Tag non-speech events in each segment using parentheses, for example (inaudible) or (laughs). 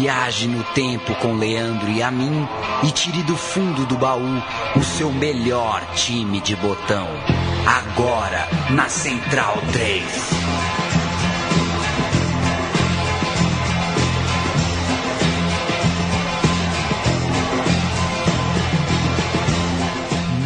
Viaje no tempo com Leandro e a mim e tire do fundo do baú o seu melhor time de botão. Agora na Central 3.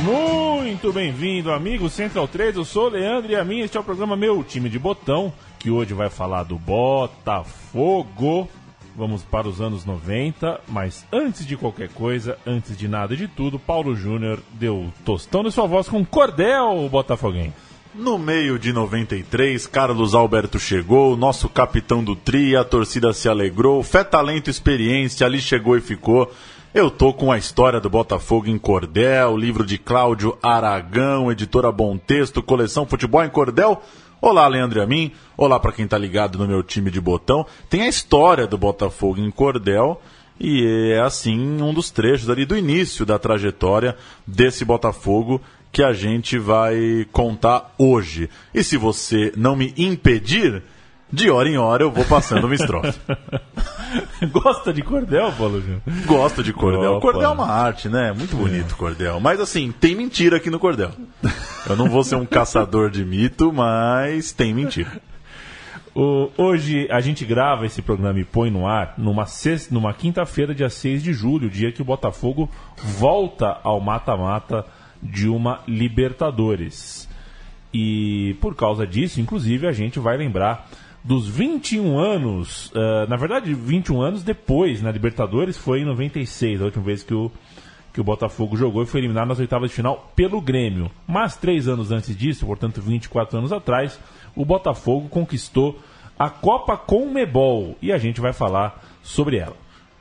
Muito bem-vindo, amigo Central 3. Eu sou Leandro e a mim este é o programa Meu Time de Botão, que hoje vai falar do Botafogo. Vamos para os anos 90, mas antes de qualquer coisa, antes de nada e de tudo, Paulo Júnior deu tostão de sua voz com cordel botafoguense. No meio de 93, Carlos Alberto chegou, nosso capitão do tri, a torcida se alegrou, fé, talento, experiência, ali chegou e ficou. Eu tô com a história do Botafogo em Cordel, livro de Cláudio Aragão, editora Bom Texto, coleção Futebol em Cordel. Olá, Leandro e a mim. Olá para quem tá ligado no meu time de botão. Tem a história do Botafogo em Cordel e é assim um dos trechos ali do início da trajetória desse Botafogo que a gente vai contar hoje. E se você não me impedir, de hora em hora eu vou passando uma estrofe. (laughs) Gosta de cordel, Paulo Júnior? Gosto de cordel. Opa. Cordel é uma arte, né? Muito bonito é. cordel. Mas assim, tem mentira aqui no cordel. Eu não vou ser um caçador de mito, mas tem mentira. O, hoje a gente grava esse programa e põe no ar numa, numa quinta-feira, dia 6 de julho, dia que o Botafogo volta ao mata-mata de uma Libertadores. E por causa disso, inclusive, a gente vai lembrar dos 21 anos, uh, na verdade 21 anos depois, na Libertadores, foi em 96, a última vez que o, que o Botafogo jogou e foi eliminado nas oitavas de final pelo Grêmio. Mas três anos antes disso, portanto 24 anos atrás, o Botafogo conquistou a Copa Conmebol e a gente vai falar sobre ela.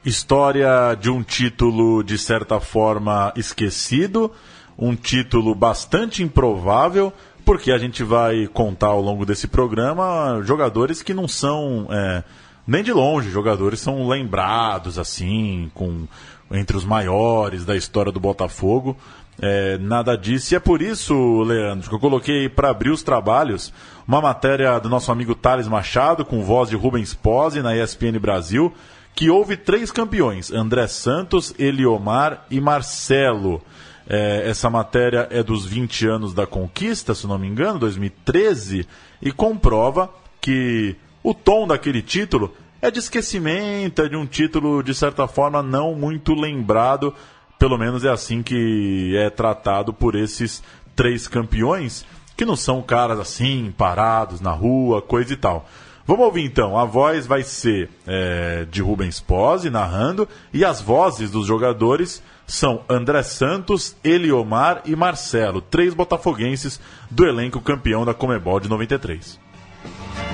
História de um título de certa forma esquecido, um título bastante improvável, porque a gente vai contar ao longo desse programa jogadores que não são é, nem de longe jogadores são lembrados assim com entre os maiores da história do Botafogo. É, nada disso. E é por isso Leandro que eu coloquei para abrir os trabalhos uma matéria do nosso amigo Thales Machado com voz de Rubens Pose na ESPN Brasil que houve três campeões André Santos Eliomar e Marcelo. É, essa matéria é dos 20 anos da conquista, se não me engano, 2013, e comprova que o tom daquele título é de esquecimento, é de um título, de certa forma, não muito lembrado. Pelo menos é assim que é tratado por esses três campeões, que não são caras assim, parados na rua, coisa e tal. Vamos ouvir então. A voz vai ser é, de Rubens Pose narrando e as vozes dos jogadores são André Santos, Eliomar e Marcelo, três botafoguenses do elenco campeão da Comebol de 93.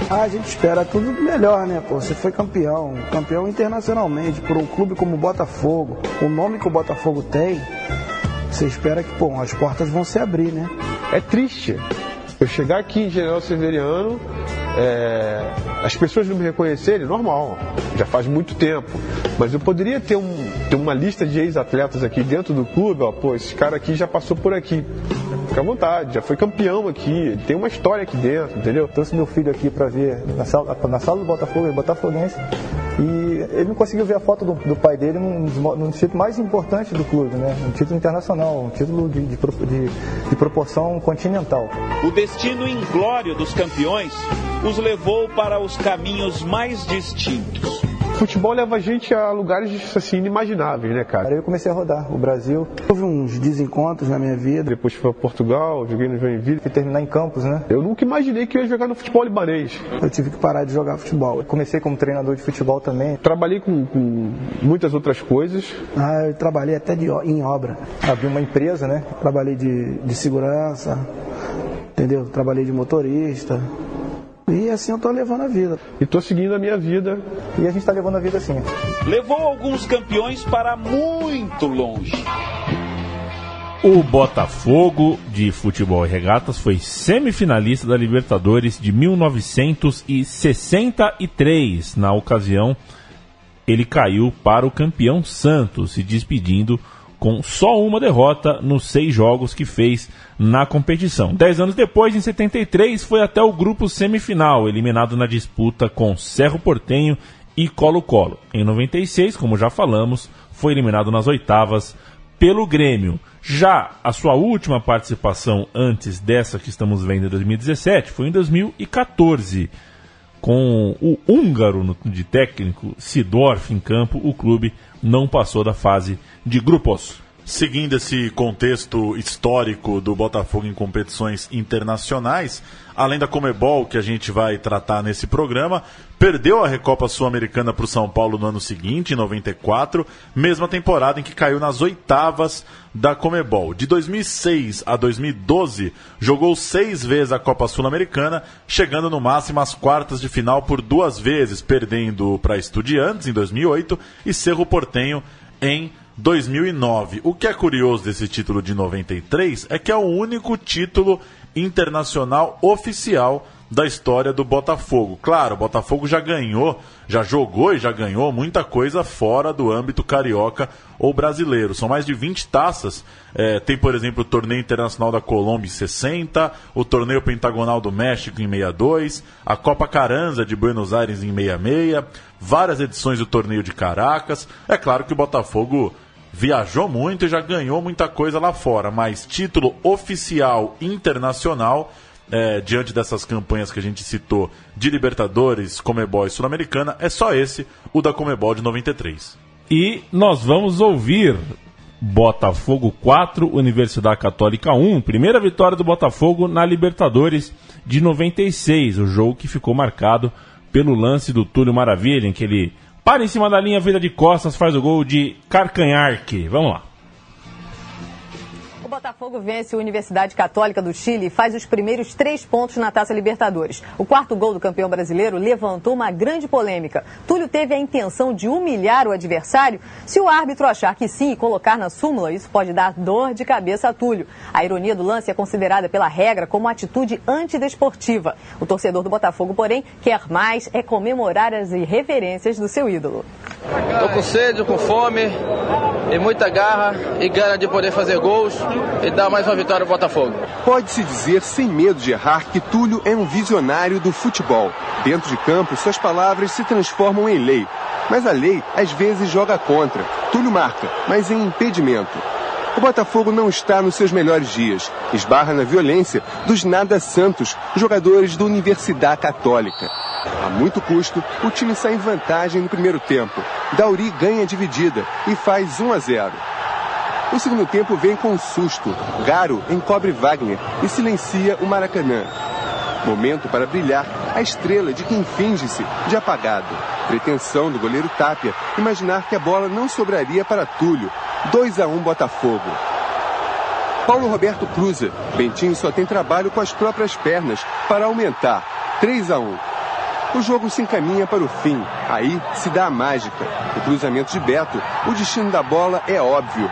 Ah, a gente espera tudo melhor, né? Pô, você foi campeão, campeão internacionalmente, por um clube como o Botafogo, o nome que o Botafogo tem, você espera que, pô, as portas vão se abrir, né? É triste. Eu chegar aqui em General Severiano é, as pessoas não me reconhecerem, normal, já faz muito tempo. Mas eu poderia ter, um, ter uma lista de ex-atletas aqui dentro do clube, ó, pô, esse cara aqui já passou por aqui. Fica à vontade, já foi campeão aqui, tem uma história aqui dentro, entendeu? Trouxe meu filho aqui para ver na sala, na sala do Botafogo, ele é Botafoguense. E ele não conseguiu ver a foto do, do pai dele num, num, título mais importante do clube, né? Um título internacional, um título de, de, de, de proporção continental. O destino inglório dos campeões os levou para os caminhos mais distintos. Futebol leva a gente a lugares assim inimagináveis, né, cara? Aí eu comecei a rodar o Brasil. Houve uns desencontros na minha vida. Depois fui para Portugal, joguei no Joinville. Fui terminar em Campos, né? Eu nunca imaginei que eu ia jogar no futebol libanês. Eu tive que parar de jogar futebol. Eu comecei como treinador de futebol também. Trabalhei com, com muitas outras coisas. Ah, eu trabalhei até de, em obra. Abri uma empresa, né? Trabalhei de, de segurança, entendeu? Trabalhei de motorista. E assim eu tô levando a vida. E tô seguindo a minha vida. E a gente tá levando a vida assim. Levou alguns campeões para muito longe. O Botafogo de futebol e regatas foi semifinalista da Libertadores de 1963. Na ocasião, ele caiu para o campeão Santos, se despedindo com só uma derrota nos seis jogos que fez na competição. Dez anos depois, em 73, foi até o grupo semifinal, eliminado na disputa com Cerro Portenho e Colo-Colo. Em 96, como já falamos, foi eliminado nas oitavas pelo Grêmio. Já a sua última participação antes dessa que estamos vendo em 2017 foi em 2014. Com o húngaro de técnico Sidorf em campo, o clube não passou da fase de grupos. Seguindo esse contexto histórico do Botafogo em competições internacionais, além da Comebol, que a gente vai tratar nesse programa, perdeu a Recopa Sul-Americana para o São Paulo no ano seguinte, em 94, mesma temporada em que caiu nas oitavas da Comebol. De 2006 a 2012, jogou seis vezes a Copa Sul-Americana, chegando no máximo às quartas de final por duas vezes, perdendo para Estudiantes em 2008 e Cerro Portenho em 2009. O que é curioso desse título de 93 é que é o único título internacional oficial da história do Botafogo. Claro, o Botafogo já ganhou, já jogou e já ganhou muita coisa fora do âmbito carioca ou brasileiro. São mais de 20 taças. É, tem, por exemplo, o Torneio Internacional da Colômbia em 60, o Torneio Pentagonal do México em 62, a Copa Caranza de Buenos Aires em 66, várias edições do Torneio de Caracas. É claro que o Botafogo viajou muito e já ganhou muita coisa lá fora, mas título oficial internacional, é, diante dessas campanhas que a gente citou de Libertadores, Comebol e Sul-Americana, é só esse, o da Comebol de 93. E nós vamos ouvir Botafogo 4, Universidade Católica 1, primeira vitória do Botafogo na Libertadores de 96, o jogo que ficou marcado pelo lance do Túlio Maravilha, em que ele para em cima da linha, vira de costas, faz o gol de Carcanharque. Vamos lá. O Botafogo vence a Universidade Católica do Chile e faz os primeiros três pontos na Taça Libertadores. O quarto gol do campeão brasileiro levantou uma grande polêmica. Túlio teve a intenção de humilhar o adversário? Se o árbitro achar que sim e colocar na súmula, isso pode dar dor de cabeça a Túlio. A ironia do lance é considerada pela regra como atitude antidesportiva. O torcedor do Botafogo, porém, quer mais é comemorar as irreverências do seu ídolo. Estou com sede, com fome e muita garra e gana de poder fazer gols e dar mais uma vitória ao Botafogo. Pode-se dizer sem medo de errar que Túlio é um visionário do futebol. Dentro de campo, suas palavras se transformam em lei. Mas a lei às vezes joga contra. Túlio marca, mas em impedimento. O Botafogo não está nos seus melhores dias. Esbarra na violência dos nada santos, jogadores da Universidade Católica. A muito custo, o time sai em vantagem no primeiro tempo. Dauri ganha dividida e faz 1 a 0. O segundo tempo vem com susto. Garo encobre Wagner e silencia o Maracanã. Momento para brilhar a estrela de quem finge-se de apagado. Pretensão do goleiro Tapia imaginar que a bola não sobraria para Túlio. 2 a 1 Botafogo. Paulo Roberto cruza. Bentinho só tem trabalho com as próprias pernas para aumentar. 3 a 1. O jogo se encaminha para o fim. Aí se dá a mágica. O cruzamento de Beto, o destino da bola é óbvio.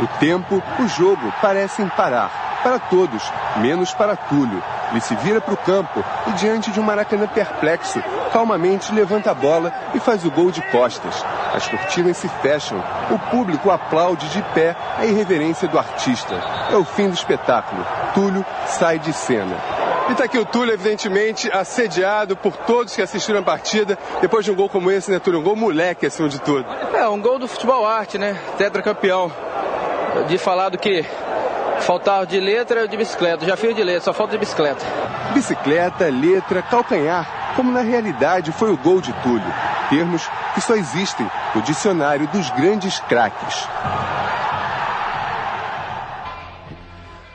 O tempo, o jogo parecem parar. Para todos, menos para Túlio. Ele se vira para o campo e, diante de um Maracanã perplexo, calmamente levanta a bola e faz o gol de costas. As cortinas se fecham. O público aplaude de pé a irreverência do artista. É o fim do espetáculo. Túlio sai de cena. E tá aqui o Túlio, evidentemente, assediado por todos que assistiram a partida. Depois de um gol como esse, né, Túlio? Um gol moleque, acima de tudo. É, um gol do futebol arte, né? Tetracampeão de falar do que faltava de letra ou de bicicleta. Já fiz de letra, só falta de bicicleta. Bicicleta, letra, calcanhar, como na realidade foi o gol de Túlio. Termos que só existem no dicionário dos grandes craques.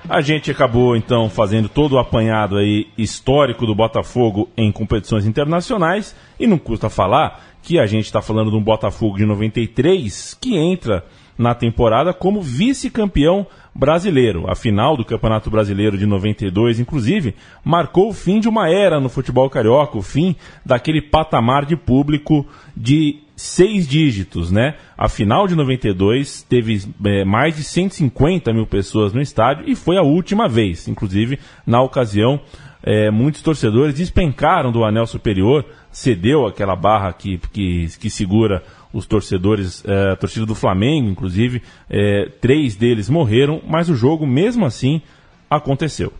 A gente acabou então fazendo todo o apanhado aí histórico do Botafogo em competições internacionais e não custa falar que a gente está falando de um Botafogo de 93 que entra na temporada como vice-campeão brasileiro. A final do Campeonato Brasileiro de 92, inclusive, marcou o fim de uma era no futebol carioca, o fim daquele patamar de público de seis dígitos, né? A final de 92 teve é, mais de 150 mil pessoas no estádio e foi a última vez. Inclusive, na ocasião, é, muitos torcedores despencaram do anel superior, cedeu aquela barra que, que, que segura os torcedores, é, a torcida do Flamengo, inclusive, é, três deles morreram, mas o jogo, mesmo assim, aconteceu.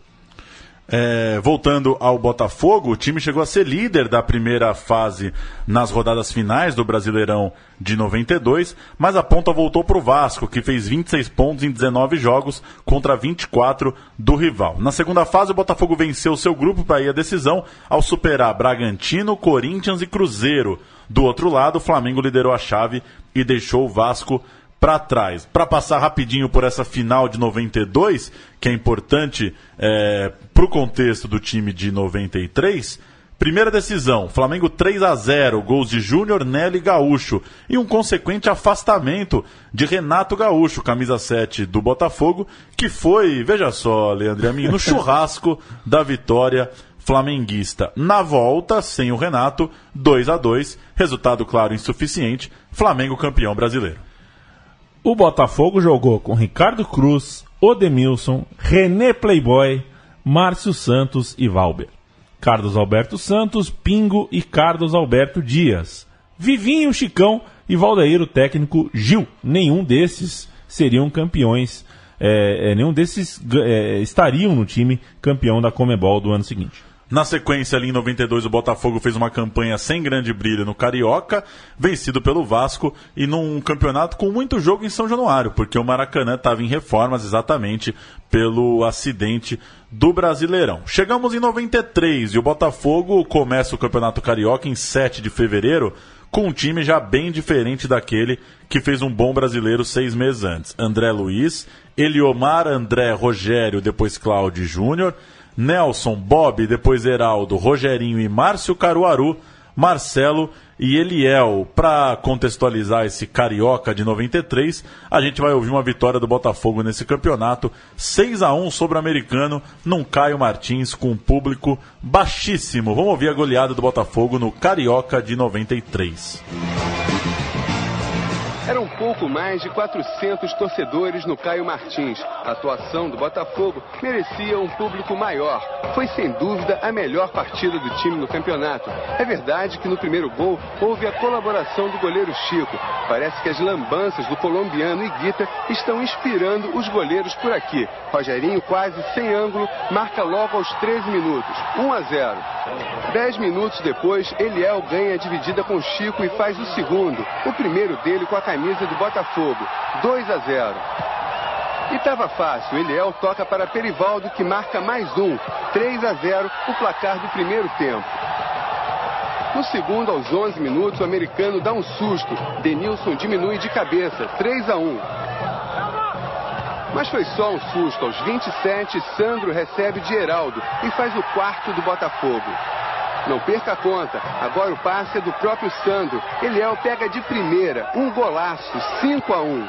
É, voltando ao Botafogo, o time chegou a ser líder da primeira fase nas rodadas finais do Brasileirão de 92, mas a ponta voltou para o Vasco, que fez 26 pontos em 19 jogos contra 24 do rival. Na segunda fase, o Botafogo venceu seu grupo para ir à decisão ao superar Bragantino, Corinthians e Cruzeiro. Do outro lado, o Flamengo liderou a chave e deixou o Vasco para trás. Para passar rapidinho por essa final de 92, que é importante é, para o contexto do time de 93. Primeira decisão, Flamengo 3 a 0 gols de Júnior, Nelly e Gaúcho. E um consequente afastamento de Renato Gaúcho, camisa 7 do Botafogo, que foi, veja só, Leandro a mim, no (laughs) churrasco da vitória flamenguista. Na volta, sem o Renato, 2 a 2 resultado claro insuficiente, Flamengo campeão brasileiro. O Botafogo jogou com Ricardo Cruz, Odemilson, René Playboy, Márcio Santos e Valber. Carlos Alberto Santos, Pingo e Carlos Alberto Dias. Vivinho Chicão e Valdeir, o técnico Gil. Nenhum desses seriam campeões, é, nenhum desses é, estariam no time campeão da Comebol do ano seguinte. Na sequência, ali em 92, o Botafogo fez uma campanha sem grande brilho no Carioca, vencido pelo Vasco e num campeonato com muito jogo em São Januário, porque o Maracanã estava em reformas exatamente pelo acidente do Brasileirão. Chegamos em 93 e o Botafogo começa o Campeonato Carioca em 7 de fevereiro com um time já bem diferente daquele que fez um bom brasileiro seis meses antes. André Luiz, Eliomar, André, Rogério, depois Cláudio Júnior, Nelson, Bob, depois Heraldo, Rogerinho e Márcio Caruaru, Marcelo e Eliel. Para contextualizar esse carioca de 93, a gente vai ouvir uma vitória do Botafogo nesse campeonato, 6 a 1 sobre o americano, num Caio Martins com um público baixíssimo. Vamos ouvir a goleada do Botafogo no carioca de 93. Eram pouco mais de 400 torcedores no Caio Martins. A atuação do Botafogo merecia um público maior. Foi sem dúvida a melhor partida do time no campeonato. É verdade que no primeiro gol houve a colaboração do goleiro Chico. Parece que as lambanças do colombiano Iguita estão inspirando os goleiros por aqui. Rogerinho, quase sem ângulo, marca logo aos 13 minutos. 1 a 0. 10 minutos depois, Eliel ganha a dividida com Chico e faz o segundo. O primeiro dele com a camisa do Botafogo. 2 a 0. E estava fácil. Eliel toca para Perivaldo que marca mais um. 3 a 0, o placar do primeiro tempo. No segundo, aos 11 minutos, o americano dá um susto. Denilson diminui de cabeça. 3 a 1. Mas foi só um susto. Aos 27, Sandro recebe de Heraldo e faz o quarto do Botafogo. Não perca a conta. Agora o passe é do próprio Sandro. Eliel pega de primeira. Um golaço. 5 a 1.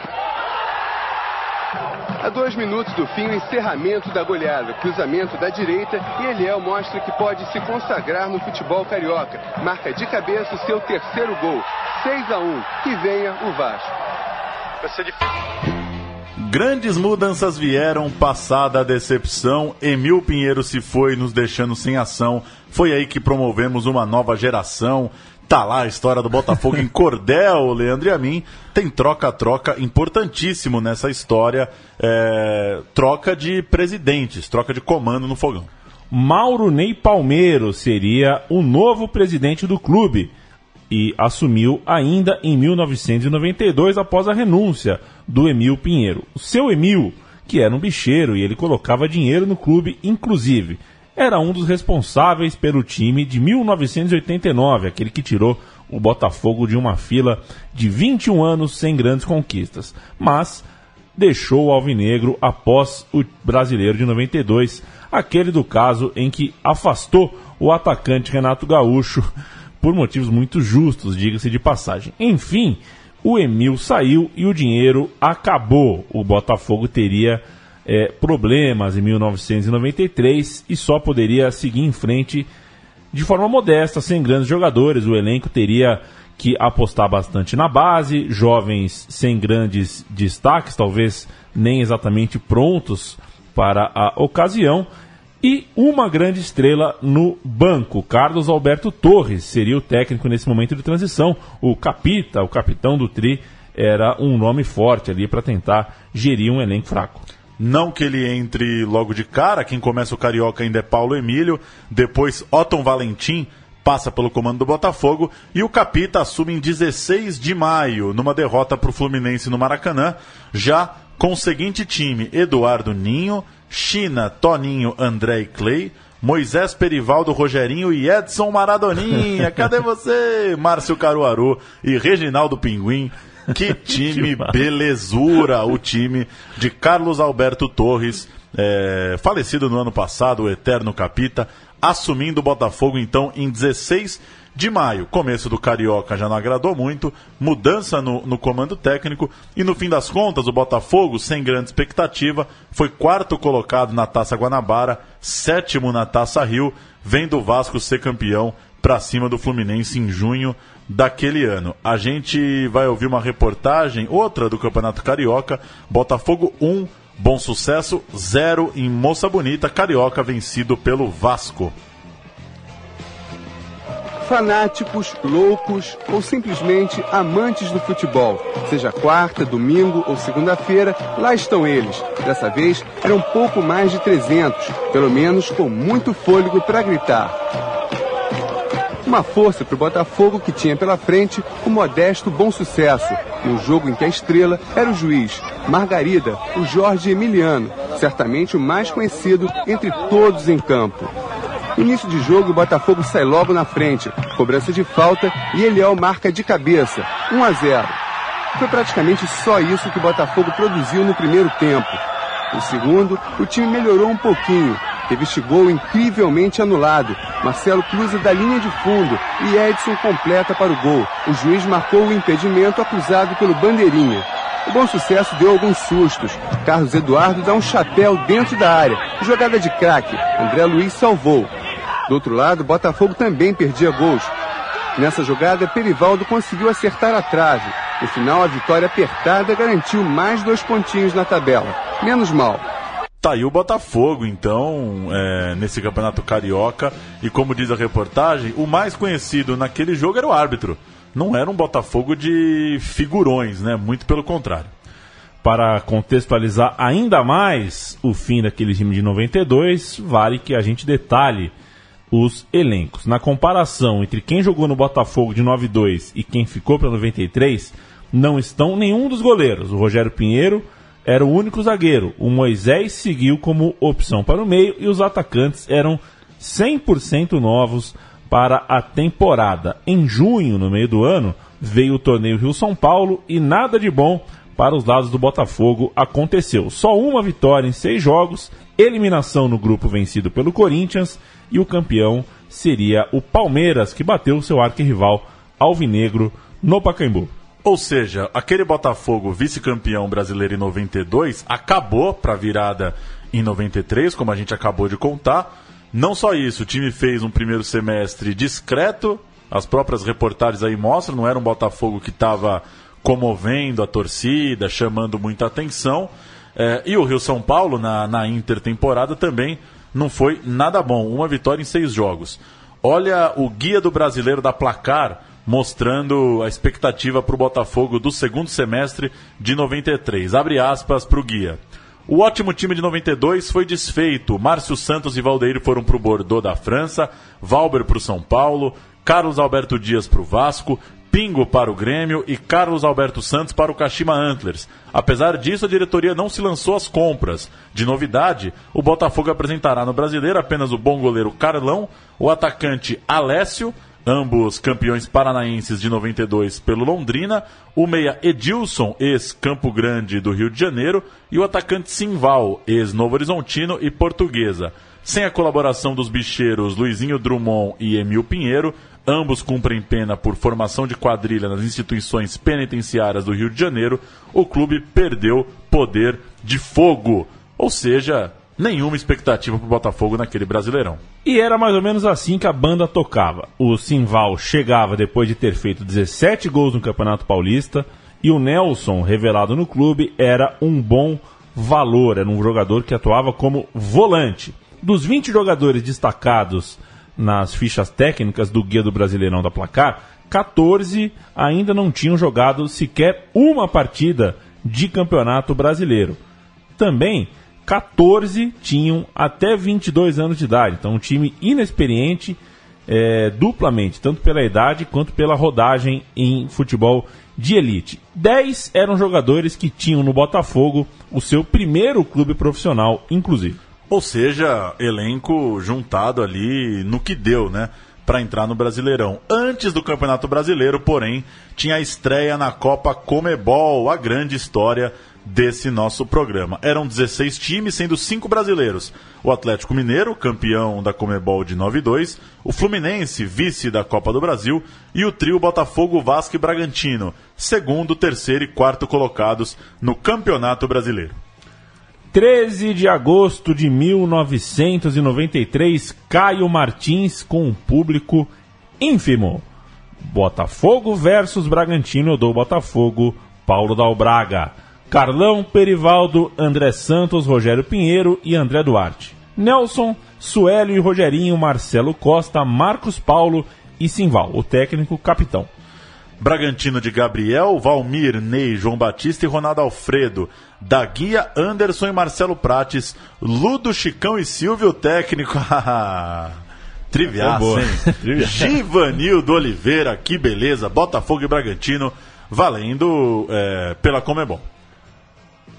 A dois minutos do fim, o encerramento da goleada. Cruzamento da direita e Eliel mostra que pode se consagrar no futebol carioca. Marca de cabeça o seu terceiro gol. 6 a 1. Que venha o Vasco. Vai ser difícil. Grandes mudanças vieram, passada a decepção, Emil Pinheiro se foi, nos deixando sem ação. Foi aí que promovemos uma nova geração. Tá lá a história do Botafogo em Cordel, (laughs) Leandro e a mim. Tem troca-troca importantíssimo nessa história. É, troca de presidentes, troca de comando no fogão. Mauro Ney Palmeiro seria o novo presidente do clube e assumiu ainda em 1992 após a renúncia do Emil Pinheiro. O seu Emil, que era um bicheiro e ele colocava dinheiro no clube, inclusive, era um dos responsáveis pelo time de 1989, aquele que tirou o Botafogo de uma fila de 21 anos sem grandes conquistas, mas deixou o Alvinegro após o Brasileiro de 92, aquele do caso em que afastou o atacante Renato Gaúcho por motivos muito justos, diga-se de passagem. Enfim, o Emil saiu e o dinheiro acabou. O Botafogo teria é, problemas em 1993 e só poderia seguir em frente de forma modesta, sem grandes jogadores. O elenco teria que apostar bastante na base, jovens sem grandes destaques, talvez nem exatamente prontos para a ocasião e uma grande estrela no banco. Carlos Alberto Torres seria o técnico nesse momento de transição. O Capita, o capitão do Tri, era um nome forte ali para tentar gerir um elenco fraco. Não que ele entre logo de cara, quem começa o Carioca ainda é Paulo Emílio, depois Otton Valentim passa pelo comando do Botafogo e o Capita assume em 16 de maio, numa derrota para o Fluminense no Maracanã, já com o seguinte time: Eduardo Ninho, China, Toninho, André e Clay, Moisés Perivaldo, Rogerinho e Edson Maradoninha. (laughs) Cadê você? Márcio Caruaru e Reginaldo Pinguim. Que (laughs) time belezura! O time de Carlos Alberto Torres, é, falecido no ano passado, o eterno capita, assumindo o Botafogo então em 16 de maio. Começo do Carioca já não agradou muito, mudança no, no, comando técnico e no fim das contas o Botafogo, sem grande expectativa, foi quarto colocado na Taça Guanabara, sétimo na Taça Rio, vendo o Vasco ser campeão para cima do Fluminense em junho daquele ano. A gente vai ouvir uma reportagem, outra do Campeonato Carioca, Botafogo 1, Bom Sucesso 0 em Moça Bonita, Carioca vencido pelo Vasco. Fanáticos, loucos ou simplesmente amantes do futebol. Seja quarta, domingo ou segunda-feira, lá estão eles. Dessa vez eram pouco mais de 300, pelo menos com muito fôlego para gritar. Uma força para o Botafogo que tinha pela frente o modesto bom sucesso, num jogo em que a estrela era o juiz, Margarida, o Jorge Emiliano, certamente o mais conhecido entre todos em campo. Início de jogo, o Botafogo sai logo na frente, cobrança de falta e Eliel marca de cabeça, 1 a 0. Foi praticamente só isso que o Botafogo produziu no primeiro tempo. No segundo, o time melhorou um pouquinho, Teve este gol incrivelmente anulado. Marcelo cruza da linha de fundo e Edson completa para o gol. O juiz marcou o impedimento acusado pelo Bandeirinha. O bom sucesso deu alguns sustos. Carlos Eduardo dá um chapéu dentro da área. Jogada de craque. André Luiz salvou. Do outro lado, Botafogo também perdia gols. Nessa jogada, Perivaldo conseguiu acertar a trave. No final, a vitória apertada garantiu mais dois pontinhos na tabela. Menos mal. Tá aí o Botafogo, então, é, nesse campeonato carioca. E como diz a reportagem, o mais conhecido naquele jogo era o árbitro. Não era um Botafogo de figurões, né? Muito pelo contrário. Para contextualizar ainda mais o fim daquele time de 92, vale que a gente detalhe os elencos. Na comparação entre quem jogou no Botafogo de 92 e quem ficou para 93, não estão nenhum dos goleiros. O Rogério Pinheiro era o único zagueiro. O Moisés seguiu como opção para o meio e os atacantes eram 100% novos para a temporada. Em junho, no meio do ano, veio o torneio Rio-São Paulo e nada de bom para os lados do Botafogo aconteceu. Só uma vitória em seis jogos, eliminação no grupo vencido pelo Corinthians e o campeão seria o Palmeiras, que bateu seu arquirrival Alvinegro no Pacaembu. Ou seja, aquele Botafogo vice-campeão brasileiro em 92 acabou para a virada em 93, como a gente acabou de contar. Não só isso, o time fez um primeiro semestre discreto, as próprias reportagens aí mostram, não era um Botafogo que estava comovendo a torcida, chamando muita atenção. É, e o Rio São Paulo, na, na intertemporada, também não foi nada bom. Uma vitória em seis jogos. Olha o guia do brasileiro da placar mostrando a expectativa para o Botafogo do segundo semestre de 93. Abre aspas para o guia. O ótimo time de 92 foi desfeito. Márcio Santos e Valdeir foram para o Bordeaux da França, Valber para o São Paulo, Carlos Alberto Dias para o Vasco, Pingo para o Grêmio e Carlos Alberto Santos para o Kashima Antlers. Apesar disso, a diretoria não se lançou às compras. De novidade, o Botafogo apresentará no brasileiro apenas o bom goleiro Carlão, o atacante Alessio, ambos campeões paranaenses de 92 pelo Londrina, o meia Edilson, ex-Campo Grande do Rio de Janeiro, e o atacante Simval, ex-Novo Horizontino e Portuguesa. Sem a colaboração dos bicheiros Luizinho Drummond e Emil Pinheiro, ambos cumprem pena por formação de quadrilha nas instituições penitenciárias do Rio de Janeiro, o clube perdeu poder de fogo. Ou seja, nenhuma expectativa para o Botafogo naquele Brasileirão. E era mais ou menos assim que a banda tocava. O Simval chegava depois de ter feito 17 gols no Campeonato Paulista e o Nelson, revelado no clube, era um bom valor, era um jogador que atuava como volante. Dos 20 jogadores destacados nas fichas técnicas do Guia do Brasileirão da Placar, 14 ainda não tinham jogado sequer uma partida de Campeonato Brasileiro. Também 14 tinham até 22 anos de idade. Então, um time inexperiente é, duplamente, tanto pela idade quanto pela rodagem em futebol de elite. 10 eram jogadores que tinham no Botafogo o seu primeiro clube profissional, inclusive. Ou seja, elenco juntado ali no que deu, né? Para entrar no Brasileirão. Antes do Campeonato Brasileiro, porém, tinha a estreia na Copa Comebol, a grande história desse nosso programa. Eram 16 times, sendo 5 brasileiros. O Atlético Mineiro, campeão da Comebol de 9 e 2, o Fluminense, vice da Copa do Brasil, e o trio Botafogo, Vasco e Bragantino, segundo, terceiro e quarto colocados no Campeonato Brasileiro. 13 de agosto de 1993, Caio Martins com um público ínfimo. Botafogo versus Bragantino do Botafogo, Paulo Dalbraga. Carlão, Perivaldo, André Santos, Rogério Pinheiro e André Duarte. Nelson, Suélio e Rogerinho, Marcelo Costa, Marcos Paulo e Simval, o técnico capitão. Bragantino de Gabriel, Valmir, Ney, João Batista e Ronaldo Alfredo. Da Guia, Anderson e Marcelo Prates. Ludo, Chicão e Silvio, técnico. (laughs) Triviaço, boa. hein? (laughs) Givanildo Oliveira, que beleza. Botafogo e Bragantino, valendo é, pela Comebol.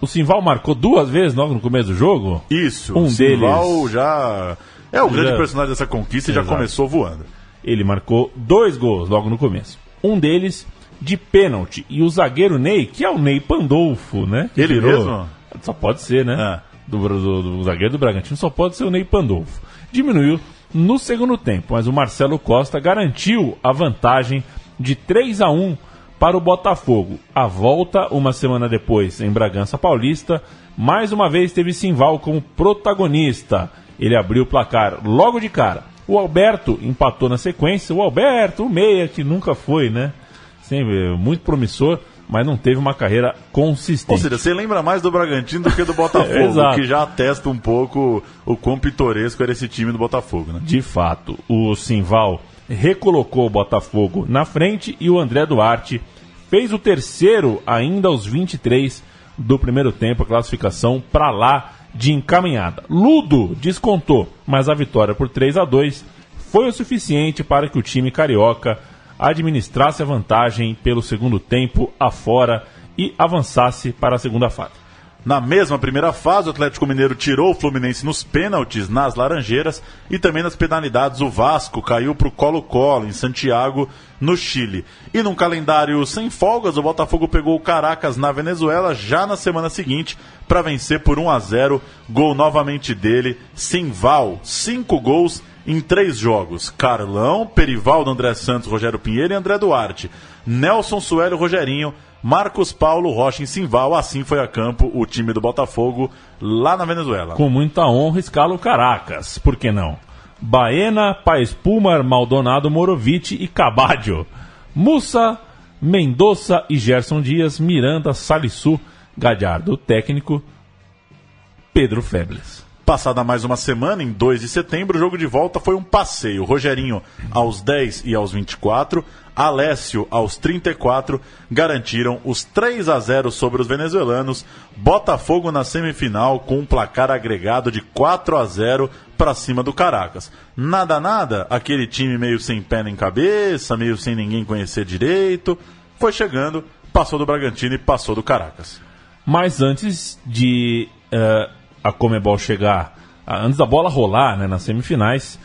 O Simval marcou duas vezes logo no começo do jogo? Isso, Um o Simval deles- já é o grande Já- personagem dessa conquista e já começou voando. Ele marcou dois gols logo no começo. Um deles de pênalti. E o zagueiro Ney, que é o Ney Pandolfo, né? Que Ele mesmo? Só pode ser, né? É. Do, do- do zagueiro do Bragantino só pode ser o Ney Pandolfo. Diminuiu no segundo tempo, mas o Marcelo Costa garantiu a vantagem de 3 a 1 para o Botafogo. A volta, uma semana depois, em Bragança Paulista, mais uma vez teve Simval como protagonista. Ele abriu o placar logo de cara. O Alberto empatou na sequência. O Alberto, o meia, que nunca foi, né? Sempre muito promissor, mas não teve uma carreira consistente. Ou seja, você lembra mais do Bragantino do que do Botafogo, (laughs) Exato. que já atesta um pouco o quão pitoresco era esse time do Botafogo, né? De fato, o Simval recolocou o Botafogo na frente e o André Duarte fez o terceiro ainda aos 23 do primeiro tempo, a classificação para lá de encaminhada. Ludo descontou, mas a vitória por 3 a 2 foi o suficiente para que o time carioca administrasse a vantagem pelo segundo tempo afora e avançasse para a segunda fase. Na mesma primeira fase, o Atlético Mineiro tirou o Fluminense nos pênaltis, nas Laranjeiras, e também nas penalidades o Vasco caiu para o Colo-Colo, em Santiago, no Chile. E num calendário sem folgas, o Botafogo pegou o Caracas na Venezuela já na semana seguinte para vencer por 1 a 0 Gol novamente dele, Simval, cinco gols em três jogos. Carlão, Perivaldo, André Santos, Rogério Pinheiro e André Duarte. Nelson, Suélio, Rogerinho, Marcos Paulo, Rocha e Simval. Assim foi a campo o time do Botafogo lá na Venezuela. Com muita honra, escala o Caracas. Por que não? Baena, Paes Pumar, Maldonado, Morovic e Cabadio. Mussa, Mendonça e Gerson Dias, Miranda, Salissu, Gadiardo, técnico, Pedro Febles. Passada mais uma semana, em 2 de setembro, o jogo de volta foi um passeio. Rogerinho aos 10 e aos 24, Alessio aos 34 garantiram os 3 a 0 sobre os venezuelanos. Botafogo na semifinal com um placar agregado de 4 a 0 para cima do Caracas. Nada nada, aquele time meio sem pé nem cabeça, meio sem ninguém conhecer direito, foi chegando, passou do Bragantino e passou do Caracas. Mas antes de eh, a Comebol chegar, antes da bola rolar né, nas semifinais,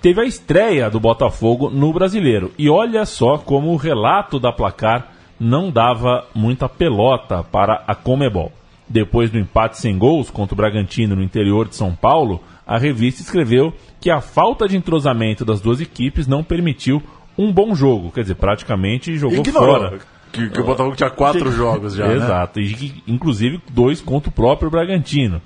teve a estreia do Botafogo no Brasileiro. E olha só como o relato da placar não dava muita pelota para a Comebol. Depois do empate sem gols contra o Bragantino no interior de São Paulo, a revista escreveu que a falta de entrosamento das duas equipes não permitiu um bom jogo. Quer dizer, praticamente jogou Ignorou fora. Que, que o Botafogo tinha quatro jogos já, né? Exato, e que, inclusive dois contra o próprio Bragantino.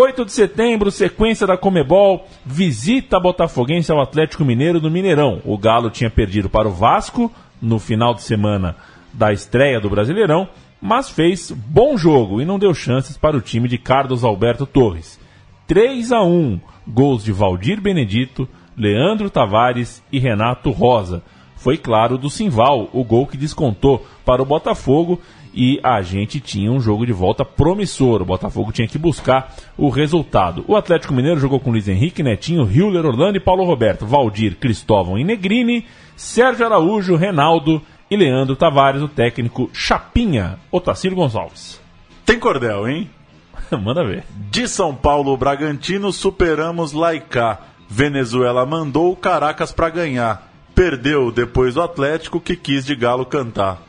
8 de setembro, sequência da Comebol, visita botafoguense ao Atlético Mineiro no Mineirão. O Galo tinha perdido para o Vasco no final de semana da estreia do Brasileirão, mas fez bom jogo e não deu chances para o time de Carlos Alberto Torres. 3 a 1, gols de Valdir Benedito, Leandro Tavares e Renato Rosa. Foi claro do Simval, o gol que descontou para o Botafogo e a gente tinha um jogo de volta promissor. O Botafogo tinha que buscar o resultado. O Atlético Mineiro jogou com Luiz Henrique, Netinho, Hiller, Orlando e Paulo Roberto, Valdir, Cristóvão e Negrini, Sérgio Araújo, Renaldo e Leandro Tavares, o técnico Chapinha, Otacílio Gonçalves. Tem cordel, hein? (laughs) Manda ver. De São Paulo, Bragantino, superamos Laicá. Venezuela mandou o Caracas para ganhar. Perdeu depois o Atlético que quis de galo cantar.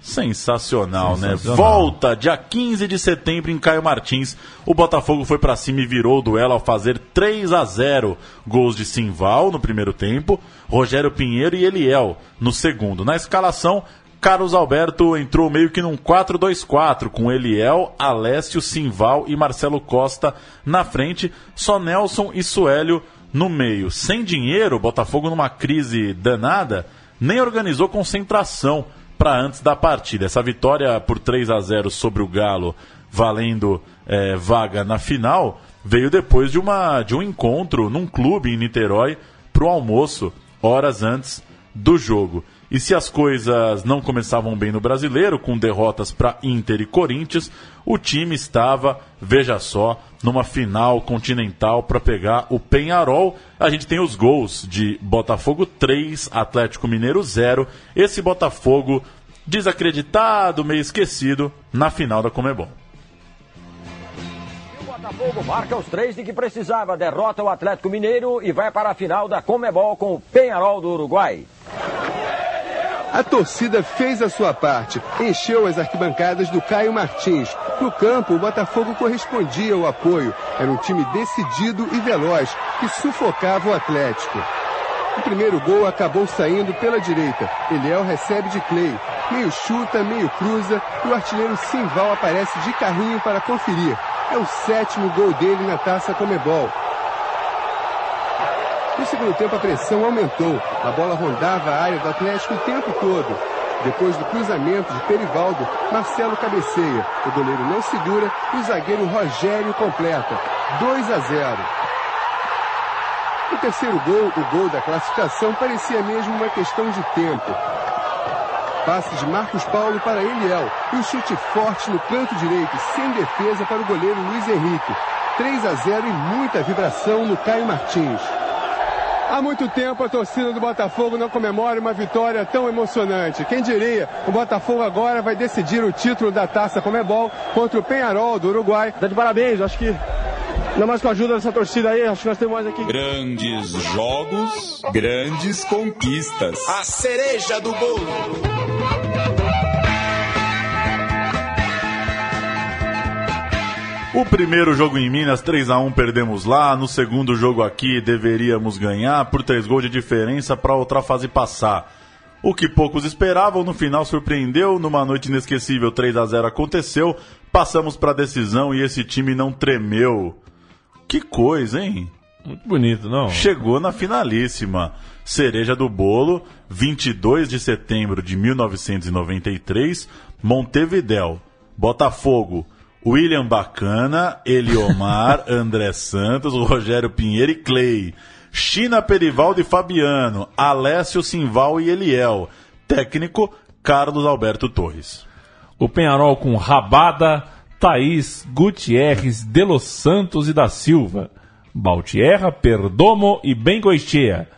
Sensacional, né? Sensacional. Volta dia 15 de setembro em Caio Martins. O Botafogo foi para cima e virou o duelo ao fazer 3 a 0. Gols de Simval no primeiro tempo, Rogério Pinheiro e Eliel no segundo. Na escalação, Carlos Alberto entrou meio que num 4-2-4, com Eliel, Alessio, Simval e Marcelo Costa na frente, só Nelson e Suélio no meio. Sem dinheiro, o Botafogo numa crise danada, nem organizou concentração para antes da partida. Essa vitória por 3 a 0 sobre o Galo, valendo eh, vaga na final, veio depois de, uma, de um encontro num clube em Niterói para o almoço, horas antes do jogo. E se as coisas não começavam bem no brasileiro, com derrotas para Inter e Corinthians, o time estava, veja só, numa final continental para pegar o Penharol. A gente tem os gols de Botafogo 3, Atlético Mineiro 0. Esse Botafogo desacreditado, meio esquecido, na final da Comebol. Botafogo marca os três de que precisava, derrota o Atlético Mineiro e vai para a final da Comebol com o Penharol do Uruguai. A torcida fez a sua parte, encheu as arquibancadas do Caio Martins. No campo, o Botafogo correspondia ao apoio. Era um time decidido e veloz, que sufocava o Atlético. O primeiro gol acabou saindo pela direita. Eliel recebe de Clay. Meio chuta, meio cruza e o artilheiro Simval aparece de carrinho para conferir. É o sétimo gol dele na taça Comebol. No segundo tempo, a pressão aumentou. A bola rondava a área do Atlético o tempo todo. Depois do cruzamento de Perivaldo, Marcelo cabeceia. O goleiro não segura e o zagueiro Rogério completa. 2 a 0. O terceiro gol, o gol da classificação, parecia mesmo uma questão de tempo. Passe de Marcos Paulo para Eliel e o chute forte no canto direito, sem defesa para o goleiro Luiz Henrique. 3 a 0 e muita vibração no Caio Martins. Há muito tempo a torcida do Botafogo não comemora uma vitória tão emocionante. Quem diria, o Botafogo agora vai decidir o título da Taça Comebol contra o Penharol do Uruguai. Tá de parabéns, acho que ainda mais com a ajuda dessa torcida aí, acho que nós temos mais aqui. Grandes jogos, grandes conquistas. A cereja do bolo. O primeiro jogo em Minas, 3 a 1 perdemos lá. No segundo jogo aqui, deveríamos ganhar por três gols de diferença para outra fase passar. O que poucos esperavam, no final surpreendeu. Numa noite inesquecível, 3 a 0 aconteceu. Passamos para a decisão e esse time não tremeu. Que coisa, hein? Muito bonito, não? Chegou na finalíssima. Cereja do bolo, 22 de setembro de 1993, Montevidéu. Botafogo, William Bacana, Eliomar, (laughs) André Santos, Rogério Pinheiro e Clay. China Perivaldo e Fabiano, Alessio Simval e Eliel. Técnico, Carlos Alberto Torres. O Penharol com Rabada, Thaís, Gutierrez, De Los Santos e da Silva. Baltierra, Perdomo e Bengoichea.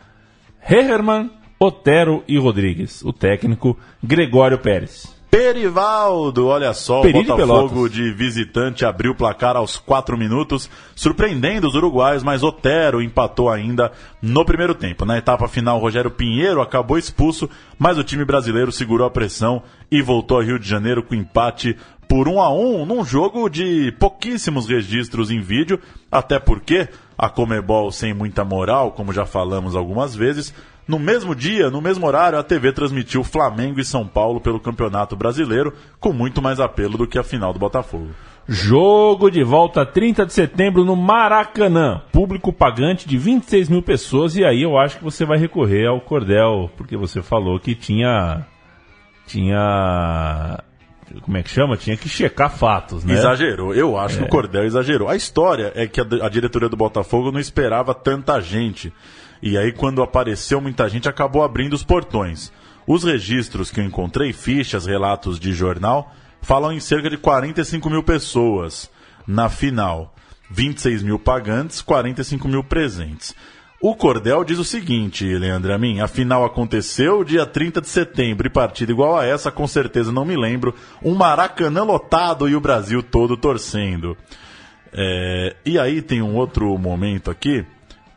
Herman, Otero e Rodrigues. O técnico, Gregório Pérez. Perivaldo, olha só, Peri o de Botafogo Pelotas. de visitante abriu o placar aos 4 minutos, surpreendendo os uruguaios, mas Otero empatou ainda no primeiro tempo. Na etapa final, Rogério Pinheiro acabou expulso, mas o time brasileiro segurou a pressão e voltou ao Rio de Janeiro com empate por 1 a 1 num jogo de pouquíssimos registros em vídeo, até porque a Comebol sem muita moral, como já falamos algumas vezes, no mesmo dia, no mesmo horário, a TV transmitiu Flamengo e São Paulo pelo Campeonato Brasileiro, com muito mais apelo do que a final do Botafogo. Jogo de volta 30 de setembro no Maracanã. Público pagante de 26 mil pessoas. E aí eu acho que você vai recorrer ao Cordel, porque você falou que tinha. Tinha. Como é que chama? Tinha que checar fatos, né? Exagerou. Eu acho que É. o Cordel exagerou. A história é que a, a diretoria do Botafogo não esperava tanta gente. E aí, quando apareceu muita gente, acabou abrindo os portões. Os registros que eu encontrei, fichas, relatos de jornal, falam em cerca de 45 mil pessoas na final. 26 mil pagantes, 45 mil presentes. O Cordel diz o seguinte, Leandro Amin, a final aconteceu dia 30 de setembro e partida igual a essa, com certeza não me lembro, um Maracanã lotado e o Brasil todo torcendo. É, e aí tem um outro momento aqui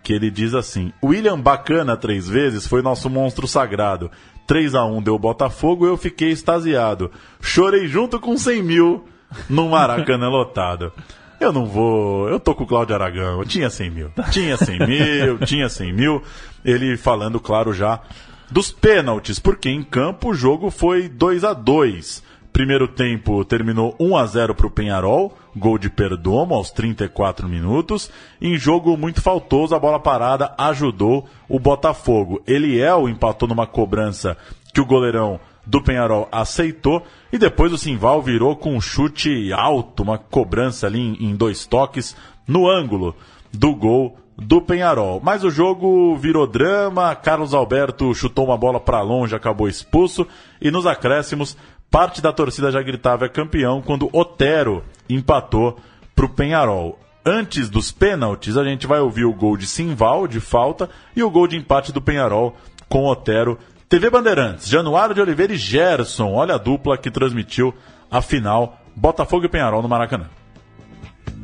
que ele diz assim: William Bacana três vezes foi nosso monstro sagrado. 3 a 1 deu Botafogo eu fiquei extasiado. Chorei junto com 100 mil no Maracanã (laughs) lotado. Eu não vou. Eu tô com o Cláudio Aragão. Tinha 100 mil. Tinha 100 mil, (laughs) tinha 100 mil. Ele falando, claro, já dos pênaltis, porque em campo o jogo foi 2 a 2 Primeiro tempo terminou 1 a 0 para o Penharol, gol de Perdomo aos 34 minutos. Em jogo muito faltoso, a bola parada ajudou o Botafogo. Eliel empatou numa cobrança que o goleirão do Penharol aceitou e depois o Simval virou com um chute alto, uma cobrança ali em, dois toques no ângulo do gol do Penharol. Mas o jogo virou drama, Carlos Alberto chutou uma bola para longe, acabou expulso e nos acréscimos Parte da torcida já gritava é campeão quando Otero empatou para o Penharol. Antes dos pênaltis, a gente vai ouvir o gol de Simval, de falta, e o gol de empate do Penharol com Otero. TV Bandeirantes, Januário de Oliveira e Gerson. Olha a dupla que transmitiu a final Botafogo e Penharol no Maracanã.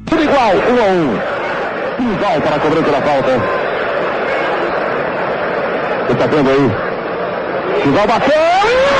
Tudo igual, um a um. Simval para a cobrança da falta. Você tá vendo aí? Simval bateu!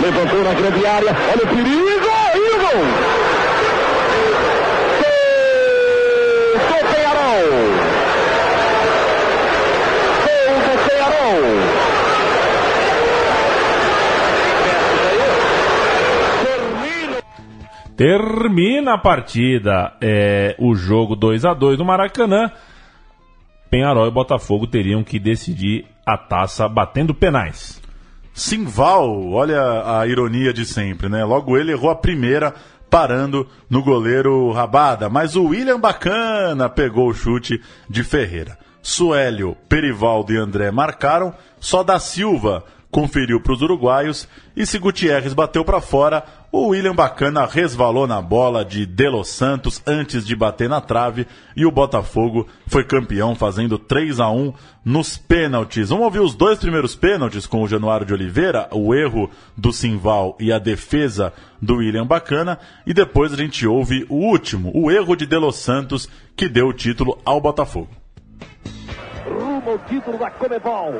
Levantou na grande área, olha o perigo, e o gol! Gol! Gol! Termina a partida. É, o jogo 2 a 2 no Maracanã. Penharol e Botafogo teriam que decidir a taça batendo penais. Simval, olha a ironia de sempre, né? Logo ele errou a primeira, parando no goleiro Rabada. Mas o William Bacana pegou o chute de Ferreira. Suélio, Perivaldo e André marcaram, só da Silva conferiu para os uruguaios e se Gutierrez bateu para fora, o William Bacana resvalou na bola de De Los Santos antes de bater na trave e o Botafogo foi campeão fazendo 3 a 1 nos pênaltis. Vamos ouvir os dois primeiros pênaltis com o Januário de Oliveira, o erro do Simval e a defesa do William Bacana e depois a gente ouve o último, o erro de De Los Santos que deu o título ao Botafogo rumo ao título da Comebol.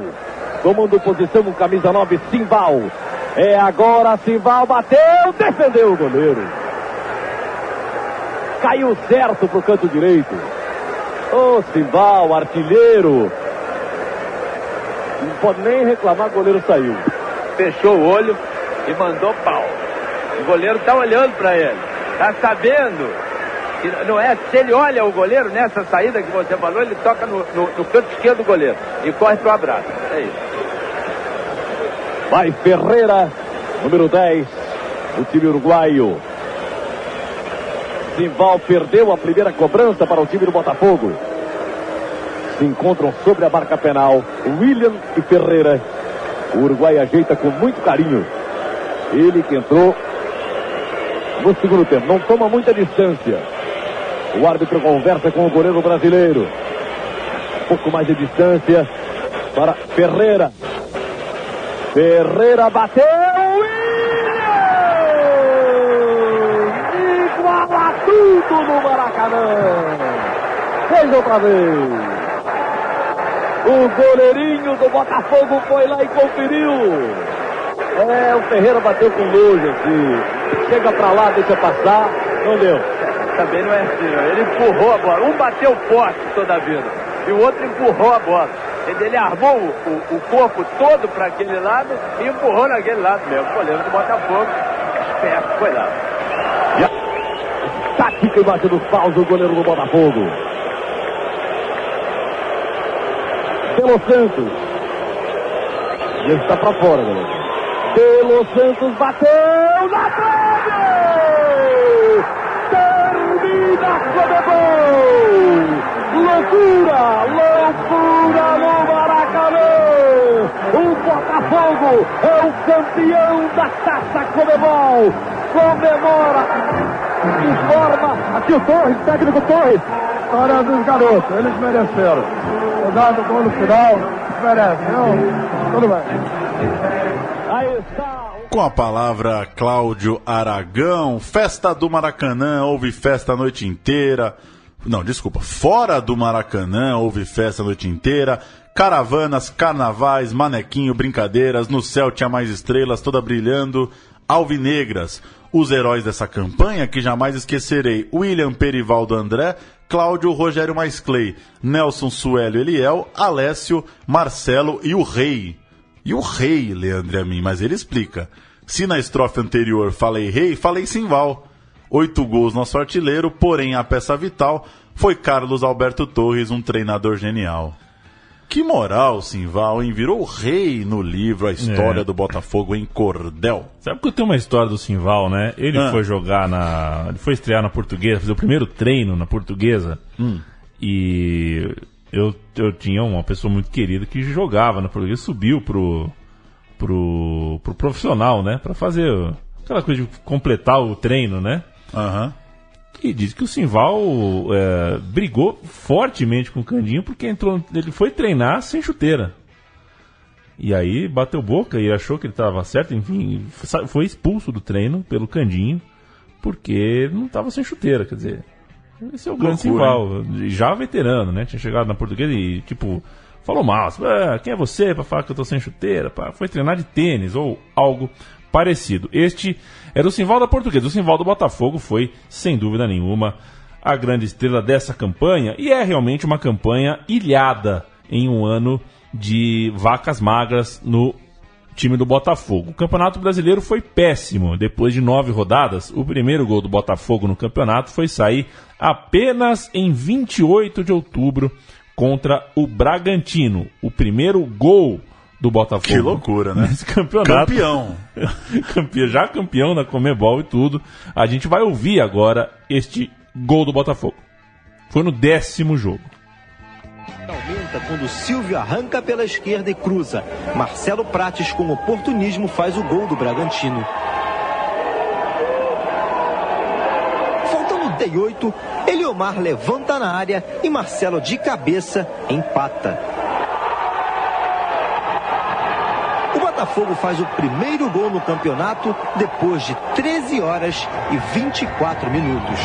Tomando posição com camisa 9, Simval. É agora, Simval bateu, defendeu o goleiro. Caiu certo pro canto direito. Ô oh, artilheiro. Não pode nem reclamar, o goleiro saiu. Fechou o olho e mandou pau. O goleiro tá olhando para ele. Tá sabendo não é, se ele olha o goleiro nessa saída que você falou, ele toca no, no, no canto esquerdo do goleiro e corre pro abraço. É isso. Vai Ferreira, número 10, do time uruguaio. Simval perdeu a primeira cobrança para o time do Botafogo. Se encontram sobre a marca penal William e Ferreira. O Uruguai ajeita com muito carinho. Ele que entrou no segundo tempo. Não toma muita distância. O árbitro conversa com o goleiro brasileiro. Um pouco mais de distância para Ferreira. Ferreira bateu. Iguala tudo no Maracanã. Fez outra vez. O goleirinho do Botafogo foi lá e conferiu. É, o Ferreira bateu com nojo aqui. Chega pra lá, deixa passar. Não deu também não é assim. Ele empurrou a bola. Um bateu forte toda a vida. E o outro empurrou a bola. Ele, ele armou o, o, corpo todo para aquele lado e empurrou naquele lado mesmo. O goleiro do Botafogo, esperto, foi lá. Tática embaixo dos paus o goleiro do Botafogo. Pelo Santos. E ele está para fora, galera. Pelo Santos bateu na trave! Loucura! Loucura no Maracanã! O Botafogo é o campeão da Taça Comebol! Comemora! Informa aqui o Torres, técnico Torres. Hora dos garotos, eles mereceram. Jogar do gol no final, merece. Não, tudo bem. Aí está. Com a palavra Cláudio Aragão, festa do Maracanã, houve festa a noite inteira. Não, desculpa, fora do Maracanã houve festa a noite inteira. Caravanas, carnavais, manequinho, brincadeiras, no céu tinha mais estrelas, toda brilhando. Alvinegras, os heróis dessa campanha que jamais esquecerei: William Perivaldo André, Cláudio Rogério Maisclay, Nelson Suélio Eliel, Alessio, Marcelo e o Rei. E o Rei, Leandro a mim, mas ele explica. Se na estrofe anterior falei Rei, falei Simval. Oito gols nosso artilheiro, porém a peça vital foi Carlos Alberto Torres, um treinador genial. Que moral, Simval, hein? Virou o rei no livro A História É. do Botafogo em Cordel. Sabe que eu tenho uma história do Simval, né? Ele Ah. foi jogar na. Ele foi estrear na portuguesa, fazer o primeiro treino na portuguesa. Hum. E eu, eu tinha uma pessoa muito querida que jogava na portuguesa, subiu pro. pro. pro profissional, né? Pra fazer aquela coisa de completar o treino, né? Aham. E diz que o Simval é, brigou fortemente com o Candinho porque entrou, ele foi treinar sem chuteira. E aí bateu boca e achou que ele estava certo, enfim, foi expulso do treino pelo Candinho porque não estava sem chuteira, quer dizer. Esse é o grande Simval, já veterano, né? Tinha chegado na portuguesa e, tipo, falou mal. "Ah, quem é você para falar que eu tô sem chuteira? pá?" Foi treinar de tênis ou algo parecido. Este era o Simval da portuguesa. O Simval do Botafogo foi, sem dúvida nenhuma, a grande estrela dessa campanha e é realmente uma campanha ilhada em um ano de vacas magras no time do Botafogo. O Campeonato Brasileiro foi péssimo. Depois de nove rodadas, o primeiro gol do Botafogo no campeonato foi sair apenas em 28 de outubro contra o Bragantino. O primeiro gol do Botafogo. Que loucura, né? Nesse campeonato. Campeão. (laughs) Campeão. Já campeão da Comebol e tudo. A gente vai ouvir agora este gol do Botafogo. Foi no décimo jogo. Aumenta quando Silvio arranca pela esquerda e cruza. Marcelo Prates, com oportunismo, faz o gol do Bragantino. Faltando 38, Eliomar levanta na área e Marcelo de cabeça empata. Botafogo faz o primeiro gol no campeonato depois de 13 horas e 24 minutos.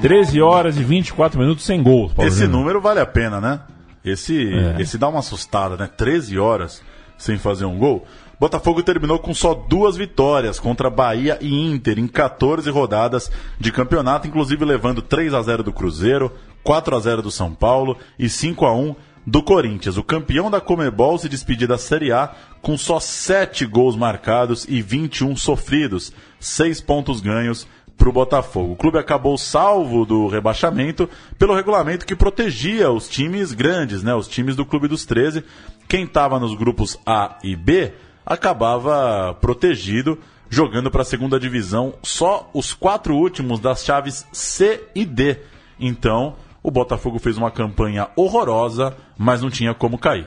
13 horas e 24 minutos sem gols. Paulo Esse Júnior. número vale a pena, né? Esse, É. esse dá uma assustada, né? 13 horas sem fazer um gol. Botafogo terminou com só duas vitórias contra Bahia e Inter em 14 rodadas de campeonato, inclusive levando 3 a 0 do Cruzeiro, 4 a 0 do São Paulo e 5 a 1 do Corinthians. O campeão da Comebol se despediu da Série A com só 7 gols marcados e 21 sofridos, 6 pontos ganhos para o Botafogo. O clube acabou salvo do rebaixamento pelo regulamento que protegia os times grandes, né? Os times do Clube dos 13. Quem estava nos grupos A e B acabava protegido, jogando para a segunda divisão só os quatro últimos das chaves C e D. Então, o Botafogo fez uma campanha horrorosa, mas não tinha como cair.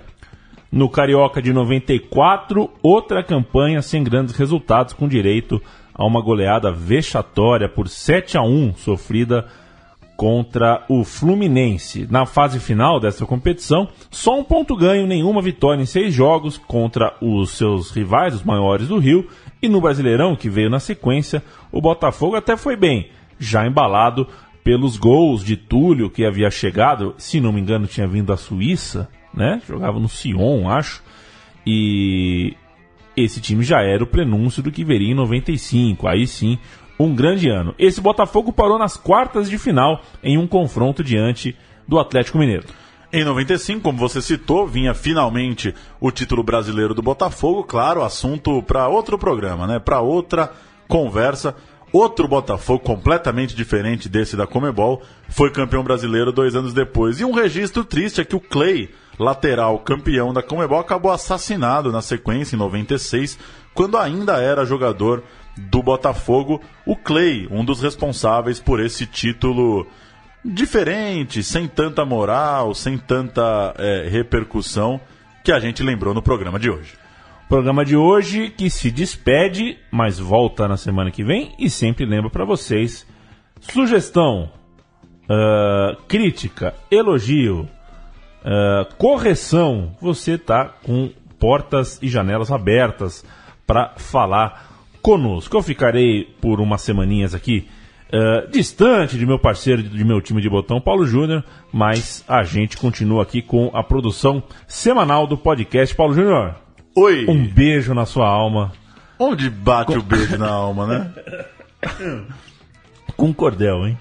No Carioca de 94, outra campanha sem grandes resultados, com direito a uma goleada vexatória por 7 a 1 sofrida contra o Fluminense. Na fase final dessa competição, só um ponto ganho, nenhuma vitória em seis jogos contra os seus rivais, os maiores do Rio. E no Brasileirão, que veio na sequência, o Botafogo até foi bem, já embalado pelos gols de Túlio, que havia chegado, se não me engano, tinha vindo da Suíça, né? Jogava no Sion, acho. E esse time já era o prenúncio do que viria em 95. Aí sim, um grande ano. Esse Botafogo parou nas quartas de final em um confronto diante do Atlético Mineiro. Em 95, como você citou, vinha finalmente o título brasileiro do Botafogo, claro, assunto para outro programa, né? Para outra conversa. Outro Botafogo completamente diferente desse da Comebol foi campeão brasileiro dois anos depois. E um registro triste é que o Clay, lateral campeão da Comebol, acabou assassinado na sequência em 96, quando ainda era jogador do Botafogo. O Clay, um dos responsáveis por esse título diferente, sem tanta moral, sem tanta é, repercussão que a gente lembrou no programa de hoje. Programa de hoje que se despede, mas volta na semana que vem e sempre lembra para vocês sugestão, uh, crítica, elogio, uh, correção. Você tá com portas e janelas abertas para falar conosco. Eu ficarei por umas semaninhas aqui uh, distante de meu parceiro de meu time de botão, Paulo Júnior, mas a gente continua aqui com a produção semanal do podcast. Paulo Júnior. Oi. Um beijo na sua alma. Onde bate Com... o beijo na alma, né? (laughs) Com cordel, hein?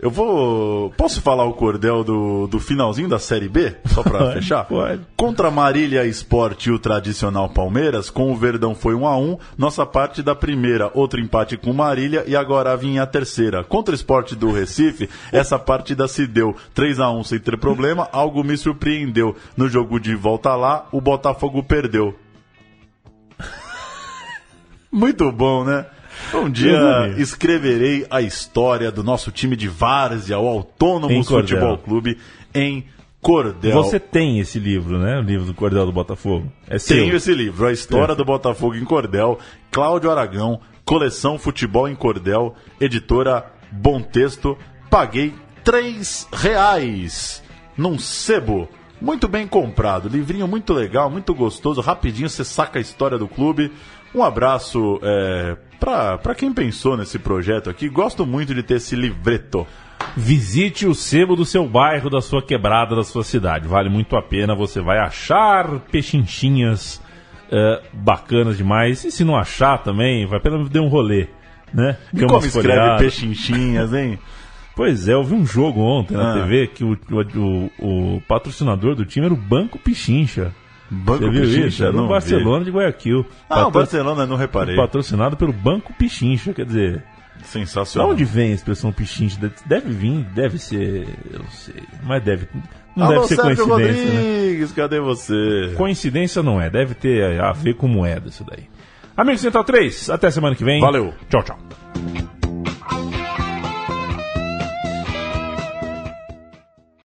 Eu vou. Posso falar o cordel do, do finalzinho da Série B? Só pra (laughs) fechar? Pode. Contra Marília Esporte e o tradicional Palmeiras, com o Verdão foi 1 a 1 Nossa parte da primeira, outro empate com Marília e agora vinha a terceira. Contra o esporte do Recife, essa partida se deu 3 a 1 sem ter problema. Algo me surpreendeu. No jogo de volta lá, o Botafogo perdeu. (laughs) Muito bom, né? Um dia escreverei a história do nosso time de várzea, o Autônomo Futebol Clube, em Cordel. Você tem esse livro, né? O livro do Cordel do Botafogo. É seu. Tenho esse livro, A História é. do Botafogo em Cordel, Cláudio Aragão, Coleção Futebol em Cordel, editora Bom Texto. Paguei três reais num sebo. Muito bem comprado, livrinho muito legal, muito gostoso, rapidinho você saca a história do clube. Um abraço é, para quem pensou nesse projeto aqui. Gosto muito de ter esse livreto. Visite o sebo do seu bairro, da sua quebrada, da sua cidade. Vale muito a pena. Você vai achar pechinchinhas é, bacanas demais. E se não achar também, vai pelo menos dar um rolê. Né? E como escreve folhadas. pechinchinhas, hein? (laughs) Pois é, eu vi um jogo ontem na ah. TV que o, o, o, patrocinador do time era o Banco Pichincha. Banco Você viu Pichincha? Isso? Era no Barcelona vi. de Guayaquil. Ah, Patro... o Barcelona não reparei. Patrocinado pelo Banco Pichincha, quer dizer... Sensacional. De onde vem a expressão pichincha? Deve vir, deve ser, eu não sei, mas deve... Não Alô, deve ser Sérgio coincidência, né? Rodrigues, né? cadê você? Coincidência não é, deve ter a ver com moeda isso daí. Amigo Central 3, até semana que vem. Valeu. Tchau, tchau.